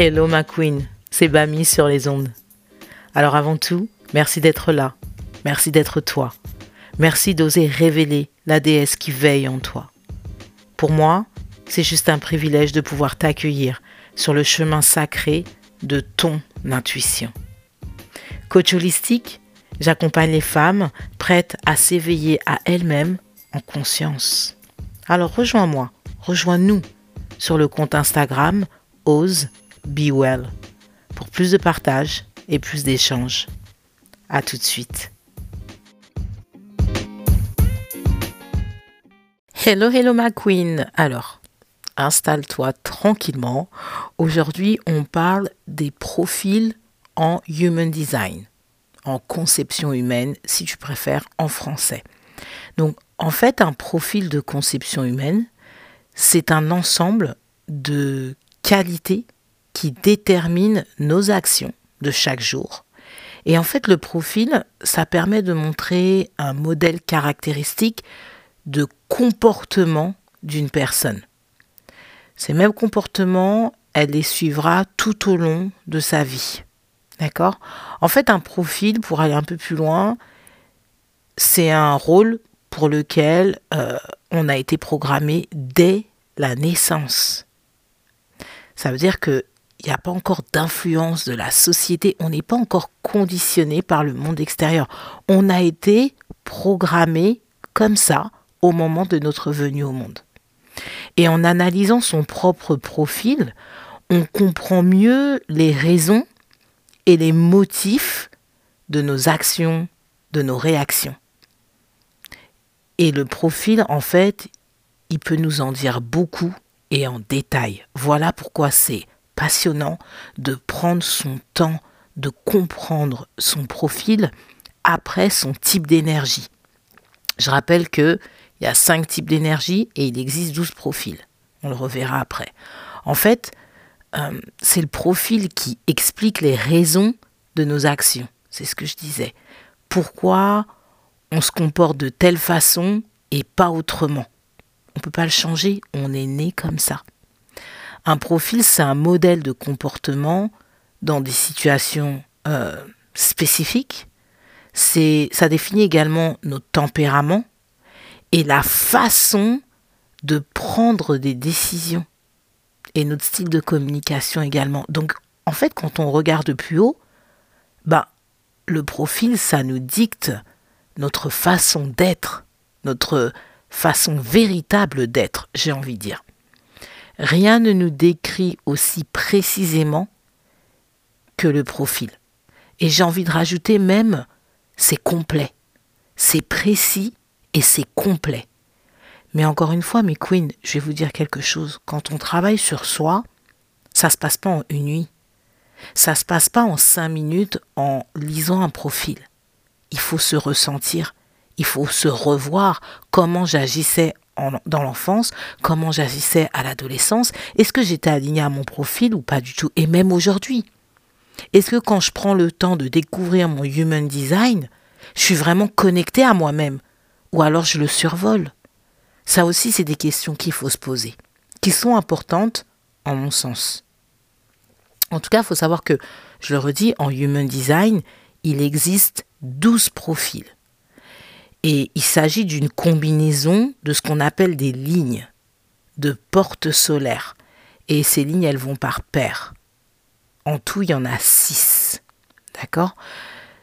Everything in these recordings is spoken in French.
Hello ma queen, c'est Bami sur les ondes. Alors avant tout, merci d'être là, merci d'être toi, merci d'oser révéler la déesse qui veille en toi. Pour moi, c'est juste un privilège de pouvoir t'accueillir sur le chemin sacré de ton intuition. Coach holistique, j'accompagne les femmes prêtes à s'éveiller à elles-mêmes en conscience. Alors rejoins-moi, rejoins-nous sur le compte Instagram Ose Be Well pour plus de partage et plus d'échanges. À tout de suite. Hello, hello ma queen. Alors, installe-toi tranquillement. Aujourd'hui, on parle des profils en Human Design, en conception humaine, si tu préfères, en français. Donc, en fait, un profil de conception humaine, c'est un ensemble de qualités qui déterminent nos actions de chaque jour. Et en fait, le profil, ça permet de montrer un modèle caractéristique de comportement d'une personne. Ces mêmes comportements, elle les suivra tout au long de sa vie. D'accord? En fait, un profil, pour aller un peu plus loin, c'est un rôle pour lequel euh, on a été programmé dès la naissance. Ça veut dire qu'il n'y a pas encore d'influence de la société, on n'est pas encore conditionné par le monde extérieur. On a été programmé comme ça au moment de notre venue au monde. Et en analysant son propre profil, on comprend mieux les raisons et les motifs de nos actions, de nos réactions. Et le profil, en fait, il peut nous en dire beaucoup et en détail. Voilà pourquoi c'est passionnant de prendre son temps de comprendre son profil après son type d'énergie. Je rappelle qu'il y a cinq types d'énergie et il existe 12 profils. On le reverra après. En fait, euh, c'est le profil qui explique les raisons de nos actions. C'est ce que je disais. Pourquoi on se comporte de telle façon et pas autrement? On ne peut pas le changer, on est né comme ça. Un profil, c'est un modèle de comportement dans des situations euh, spécifiques. C'est, ça définit également notre tempérament et la façon de prendre des décisions et notre style de communication également. Donc, en fait, quand on regarde plus haut, bah, le profil, ça nous dicte notre façon d'être, notre façon véritable d'être, j'ai envie de dire. Rien ne nous décrit aussi précisément que le profil. Et j'ai envie de rajouter même, c'est complet. C'est précis et c'est complet. Mais encore une fois, mes queens, je vais vous dire quelque chose. Quand on travaille sur soi, ça ne se passe pas en une nuit. Ça ne se passe pas en cinq minutes en lisant un profil. Il faut se ressentir, il faut se revoir comment j'agissais dans l'enfance, comment j'agissais à l'adolescence, est-ce que j'étais aligné à mon profil ou pas du tout, et même aujourd'hui? Est-ce que quand je prends le temps de découvrir mon human design, je suis vraiment connecté à moi-même, ou alors je le survole? Ça aussi, c'est des questions qu'il faut se poser, qui sont importantes en mon sens. En tout cas, il faut savoir que, je le redis, en human design, il existe 12 profils. Et il s'agit d'une combinaison de ce qu'on appelle des lignes de portes solaires. Et ces lignes, elles vont par paire. En tout, il y en a six. D'accord?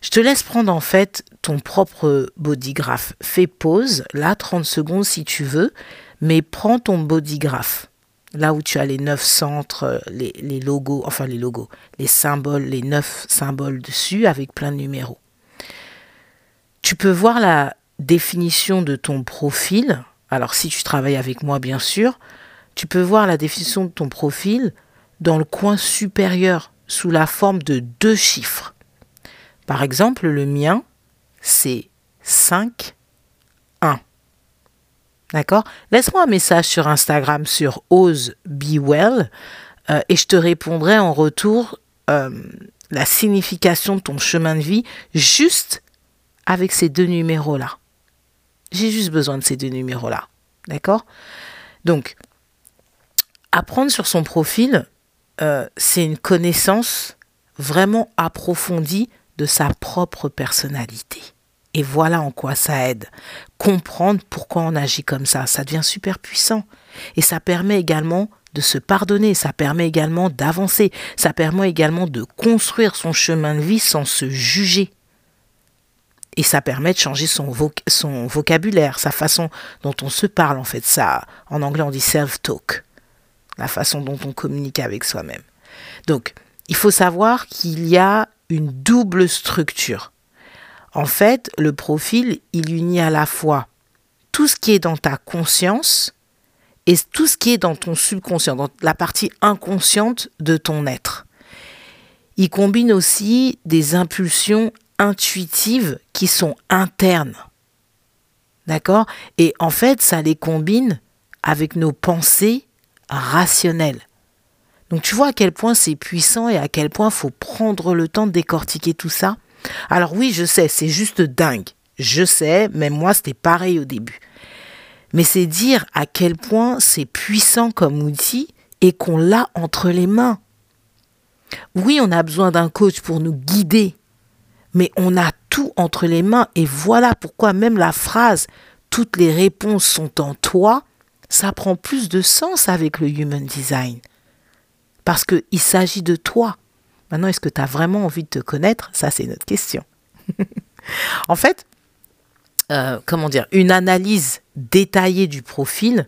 Je te laisse prendre en fait ton propre bodygraph. Fais pause, là, 30 secondes si tu veux, mais prends ton bodygraph. Là où tu as les neuf centres, les, les logos, enfin les logos, les symboles, les neuf symboles dessus avec plein de numéros. Tu peux voir la, définition de ton profil, alors si tu travailles avec moi bien sûr, tu peux voir la définition de ton profil dans le coin supérieur sous la forme de deux chiffres. Par exemple, le mien, c'est 5, 1. D'accord? Laisse-moi un message sur Instagram sur Ose Be Well euh, et je te répondrai en retour euh, la signification de ton chemin de vie juste avec ces deux numéros-là. J'ai juste besoin de ces deux numéros-là. D'accord? Donc, apprendre sur son profil, euh, c'est une connaissance vraiment approfondie de sa propre personnalité. Et voilà en quoi ça aide. Comprendre pourquoi on agit comme ça, ça devient super puissant. Et ça permet également de se pardonner, ça permet également d'avancer, ça permet également de construire son chemin de vie sans se juger. Et ça permet de changer son, vocabulaire, sa façon dont on se parle en fait. Ça, en anglais on dit self-talk, la façon dont on communique avec soi-même. Donc, il faut savoir qu'il y a une double structure. En fait, le profil, il unit à la fois tout ce qui est dans ta conscience et tout ce qui est dans ton subconscient, dans la partie inconsciente de ton être. Il combine aussi des impulsions intuitives qui sont internes. D'accord? Et en fait, ça les combine avec nos pensées rationnelles. Donc tu vois à quel point c'est puissant et à quel point faut prendre le temps de décortiquer tout ça. Alors oui, je sais, c'est juste dingue. Je sais, même moi c'était pareil au début. Mais c'est dire à quel point c'est puissant comme outil et qu'on l'a entre les mains. Oui, on a besoin d'un coach pour nous guider, mais on a tout entre les mains et voilà pourquoi même la phrase toutes les réponses sont en toi, ça prend plus de sens avec le human design. Parce qu'il s'agit de toi. Maintenant, est-ce que tu as vraiment envie de te connaître? Ça, c'est notre question. en fait, euh, comment dire, une analyse détaillée du profil,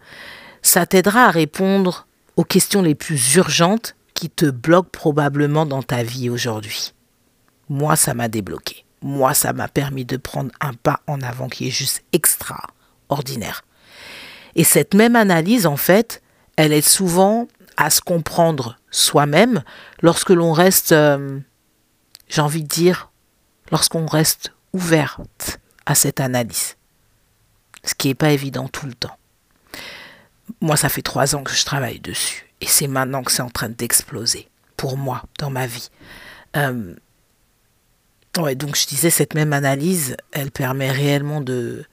ça t'aidera à répondre aux questions les plus urgentes qui te bloquent probablement dans ta vie aujourd'hui. Moi, ça m'a débloqué. Moi, ça m'a permis de prendre un pas en avant qui est juste extraordinaire. Et cette même analyse, en fait, elle est souvent à se comprendre soi-même lorsque l'on reste, euh, j'ai envie de dire, lorsqu'on reste ouverte à cette analyse. Ce qui n'est pas évident tout le temps. Moi, ça fait trois ans que je travaille dessus. Et c'est maintenant que c'est en train d'exploser. Pour moi, dans ma vie. Euh, ouais, donc je disais, cette même analyse, elle permet réellement de,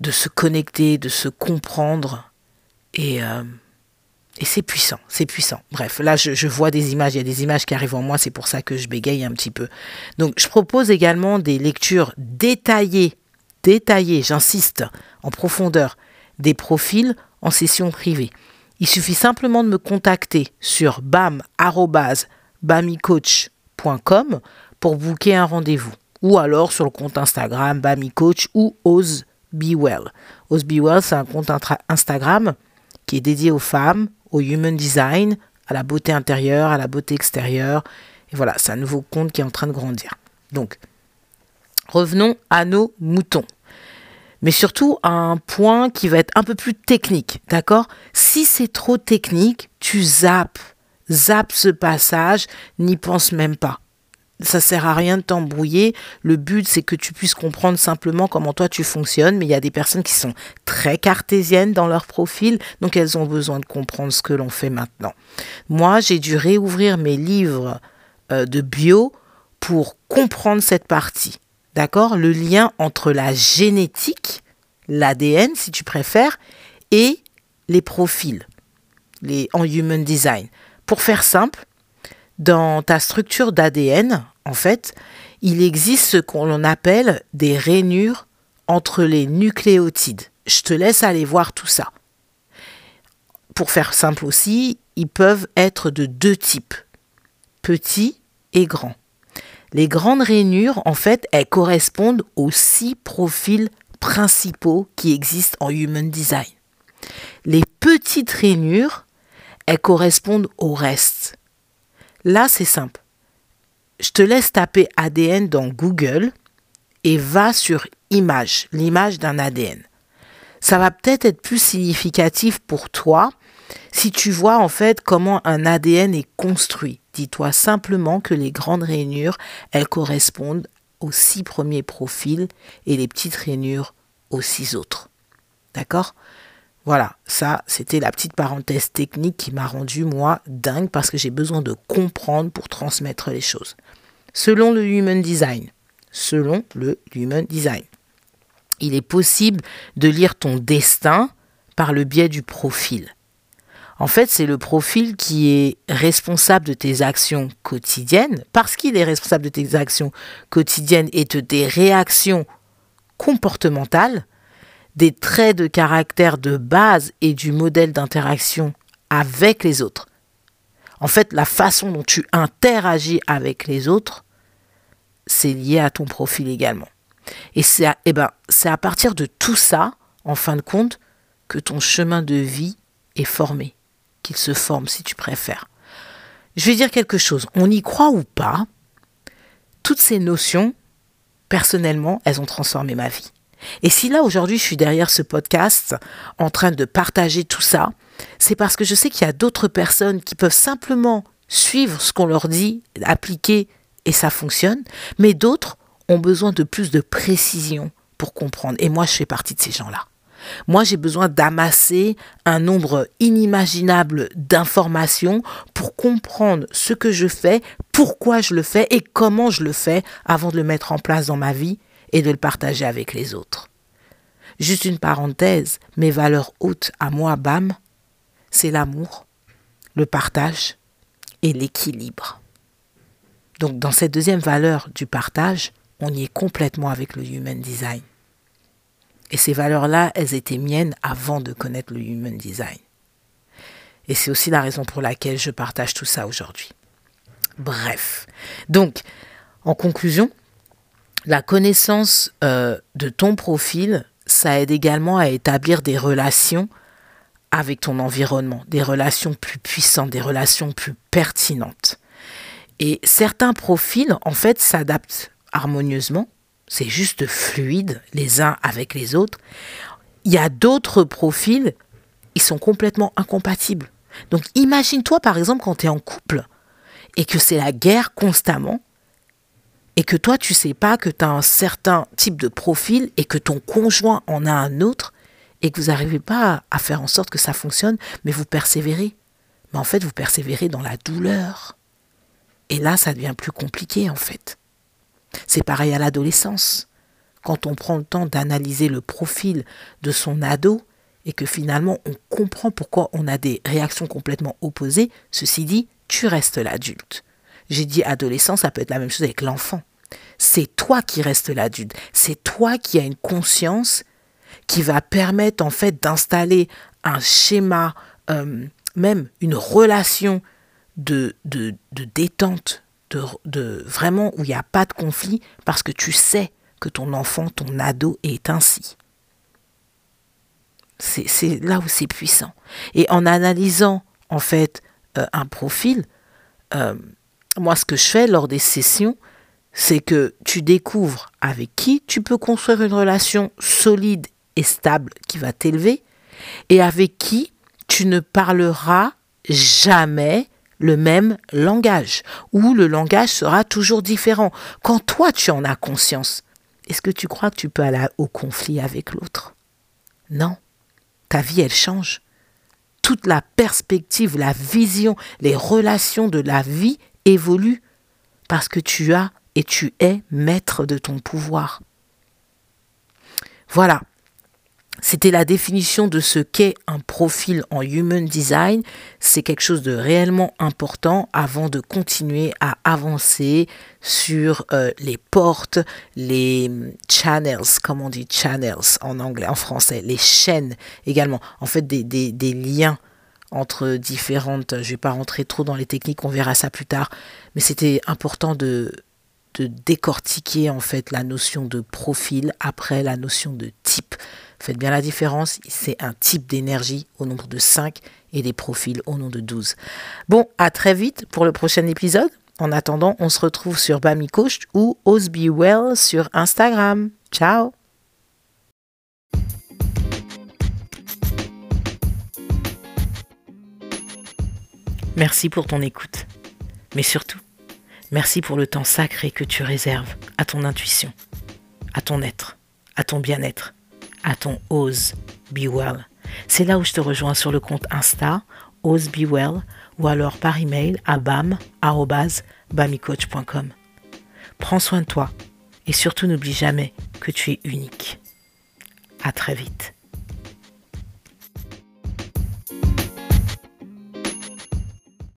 de se connecter, de se comprendre. Et, euh, et c'est puissant, c'est puissant. Bref, là, je, vois des images, il y a des images qui arrivent en moi, c'est pour ça que je bégaye un petit peu. Donc, je propose également des lectures détaillées, détaillées, j'insiste, en profondeur, des profils en session privée. Il suffit simplement de me contacter sur bam.bamicoach.com pour booker un rendez-vous. Ou alors sur le compte Instagram bamicoach ou Ose Be Well. Ose Be Well, c'est un compte Instagram qui est dédié aux femmes, au human design, à la beauté intérieure, à la beauté extérieure. Et voilà, c'est un nouveau compte qui est en train de grandir. Donc, revenons à nos moutons. Mais surtout à un point qui va être un peu plus technique, d'accord? Si c'est trop technique, tu zappes, zappes ce passage, n'y pense même pas ça sert à rien de t'embrouiller. Le but, c'est que tu puisses comprendre simplement comment toi tu fonctionnes. Mais il y a des personnes qui sont très cartésiennes dans leur profil, donc elles ont besoin de comprendre ce que l'on fait maintenant. Moi, j'ai dû réouvrir mes livres euh, de bio pour comprendre cette partie. D'accord? Le lien entre la génétique, l'ADN si tu préfères, et les profils les, en Human Design. Pour faire simple, dans ta structure d'ADN, en fait, il existe ce qu'on appelle des rainures entre les nucléotides. Je te laisse aller voir tout ça. Pour faire simple aussi, ils peuvent être de deux types, petits et grands. Les grandes rainures, en fait, elles correspondent aux six profils principaux qui existent en Human Design. Les petites rainures, elles correspondent au reste. Là, c'est simple. Je te laisse taper ADN dans Google et va sur image, l'image d'un ADN. Ça va peut-être être plus significatif pour toi si tu vois en fait comment un ADN est construit. Dis-toi simplement que les grandes rainures, elles correspondent aux six premiers profils et les petites rainures aux six autres. D'accord? Voilà, ça, c'était la petite parenthèse technique qui m'a rendu, moi, dingue parce que j'ai besoin de comprendre pour transmettre les choses. Selon le Human Design, il est possible de lire ton destin par le biais du profil. En fait, c'est le profil qui est responsable de tes actions quotidiennes, parce qu'il est responsable de tes actions quotidiennes et de tes réactions comportementales, des traits de caractère de base et du modèle d'interaction avec les autres. En fait, la façon dont tu interagis avec les autres, c'est lié à ton profil également. Et c'est à, eh ben, à partir de tout ça, en fin de compte, que ton chemin de vie est formé, qu'il se forme si tu préfères. Je vais dire quelque chose, on y croit ou pas, toutes ces notions, personnellement, elles ont transformé ma vie. Et si là aujourd'hui je suis derrière ce podcast en train de partager tout ça, c'est parce que je sais qu'il y a d'autres personnes qui peuvent simplement suivre ce qu'on leur dit, appliquer et ça fonctionne, mais d'autres ont besoin de plus de précision pour comprendre. Et moi, je fais partie de ces gens-là. Moi, j'ai besoin d'amasser un nombre inimaginable d'informations pour comprendre ce que je fais, pourquoi je le fais et comment je le fais avant de le mettre en place dans ma vie et de le partager avec les autres. Juste une parenthèse, mes valeurs hautes à moi, BAM, c'est l'amour, le partage et l'équilibre. Donc dans cette deuxième valeur du partage, on y est complètement avec le Human Design. Et ces valeurs-là, elles étaient miennes avant de connaître le Human Design. Et c'est aussi la raison pour laquelle je partage tout ça aujourd'hui. Bref. Donc, en conclusion, la connaissance euh, de ton profil, ça aide également à établir des relations avec ton environnement, des relations plus puissantes, des relations plus pertinentes. Et certains profils, en fait, s'adaptent harmonieusement, c'est juste fluide les uns avec les autres. Il y a d'autres profils, ils sont complètement incompatibles. Donc imagine-toi par exemple quand tu es en couple et que c'est la guerre constamment et que toi tu sais pas que tu as un certain type de profil et que ton conjoint en a un autre et que vous n'arrivez pas à faire en sorte que ça fonctionne, mais vous persévérez. Mais en fait, vous persévérez dans la douleur. Et là, ça devient plus compliqué en fait. C'est pareil à l'adolescence. Quand on prend le temps d'analyser le profil de son ado et que finalement on comprend pourquoi on a des réactions complètement opposées, ceci dit, tu restes l'adulte. J'ai dit adolescent, ça peut être la même chose avec l'enfant. C'est toi qui restes l'adulte. C'est toi qui as une conscience qui va permettre en fait d'installer un schéma, euh, même une relation de, de, de détente, de, vraiment où il n'y a pas de conflit parce que tu sais que ton enfant, ton ado est ainsi. C'est là où c'est puissant. Et en analysant en fait euh, un profil, euh, moi ce que je fais lors des sessions, c'est que tu découvres avec qui tu peux construire une relation solide et stable qui va t'élever et avec qui tu ne parleras jamais le même langage, ou le langage sera toujours différent. Quand toi tu en as conscience, est-ce que tu crois que tu peux aller au conflit avec l'autre? Non. Ta vie, elle change. Toute la perspective, la vision, les relations de la vie évoluent parce que tu as tu es maître de ton pouvoir. Voilà, c'était la définition de ce qu'est un profil en Human Design. C'est quelque chose de réellement important avant de continuer à avancer sur euh, les portes, les channels, comme on dit channels en anglais, en français, les chaînes également. En fait, des, des liens entre différentes. Je ne vais pas rentrer trop dans les techniques, on verra ça plus tard. Mais c'était important de, de décortiquer en fait la notion de profil après la notion de type. Faites bien la différence, c'est un type d'énergie au nombre de 5 et des profils au nombre de 12. Bon, à très vite pour le prochain épisode. En attendant, on se retrouve sur Bami Coach ou Well sur Instagram. Ciao Merci pour ton écoute. Mais surtout, merci pour le temps sacré que tu réserves à ton intuition, à ton être, à ton bien-être à ton Ose Be Well. C'est là où je te rejoins sur le compte Insta, Ose Be Well, ou alors par email à bam.bamicoach.com. Prends soin de toi et surtout n'oublie jamais que tu es unique. À très vite.